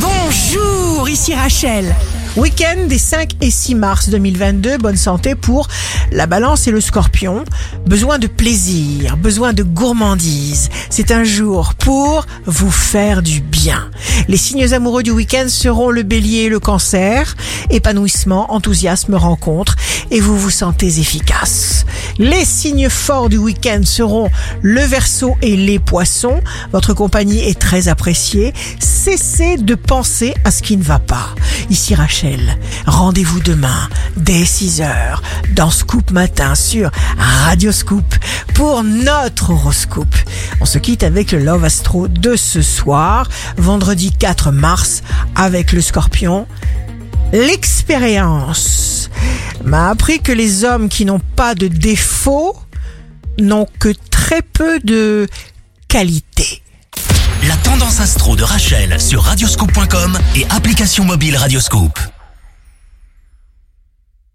Bonjour, ici Rachel. Week-end des 5 et 6 mars 2022, bonne santé pour la balance et le scorpion. Besoin de plaisir, besoin de gourmandise. C'est un jour pour vous faire du bien. Les signes amoureux du week-end seront le bélier et le cancer. Épanouissement, enthousiasme, rencontre et vous vous sentez efficace. Les signes forts du week-end seront le verso et les poissons. Votre compagnie est très appréciée. Cessez de penser à ce qui ne va pas. Ici Rachel, rendez-vous demain dès 6h dans Scoop Matin sur Radio Scoop pour notre horoscope. On se quitte avec le Love Astro de ce soir, vendredi 4 mars avec le scorpion. L'expérience m'a appris que les hommes qui n'ont pas de défauts n'ont que très peu de qualité. La tendance astro de Rachel sur radioscope.com et application mobile Radioscope.